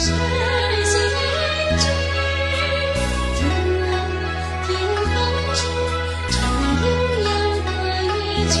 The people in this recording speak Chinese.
神仙卷就让天空中乘悠扬的乐曲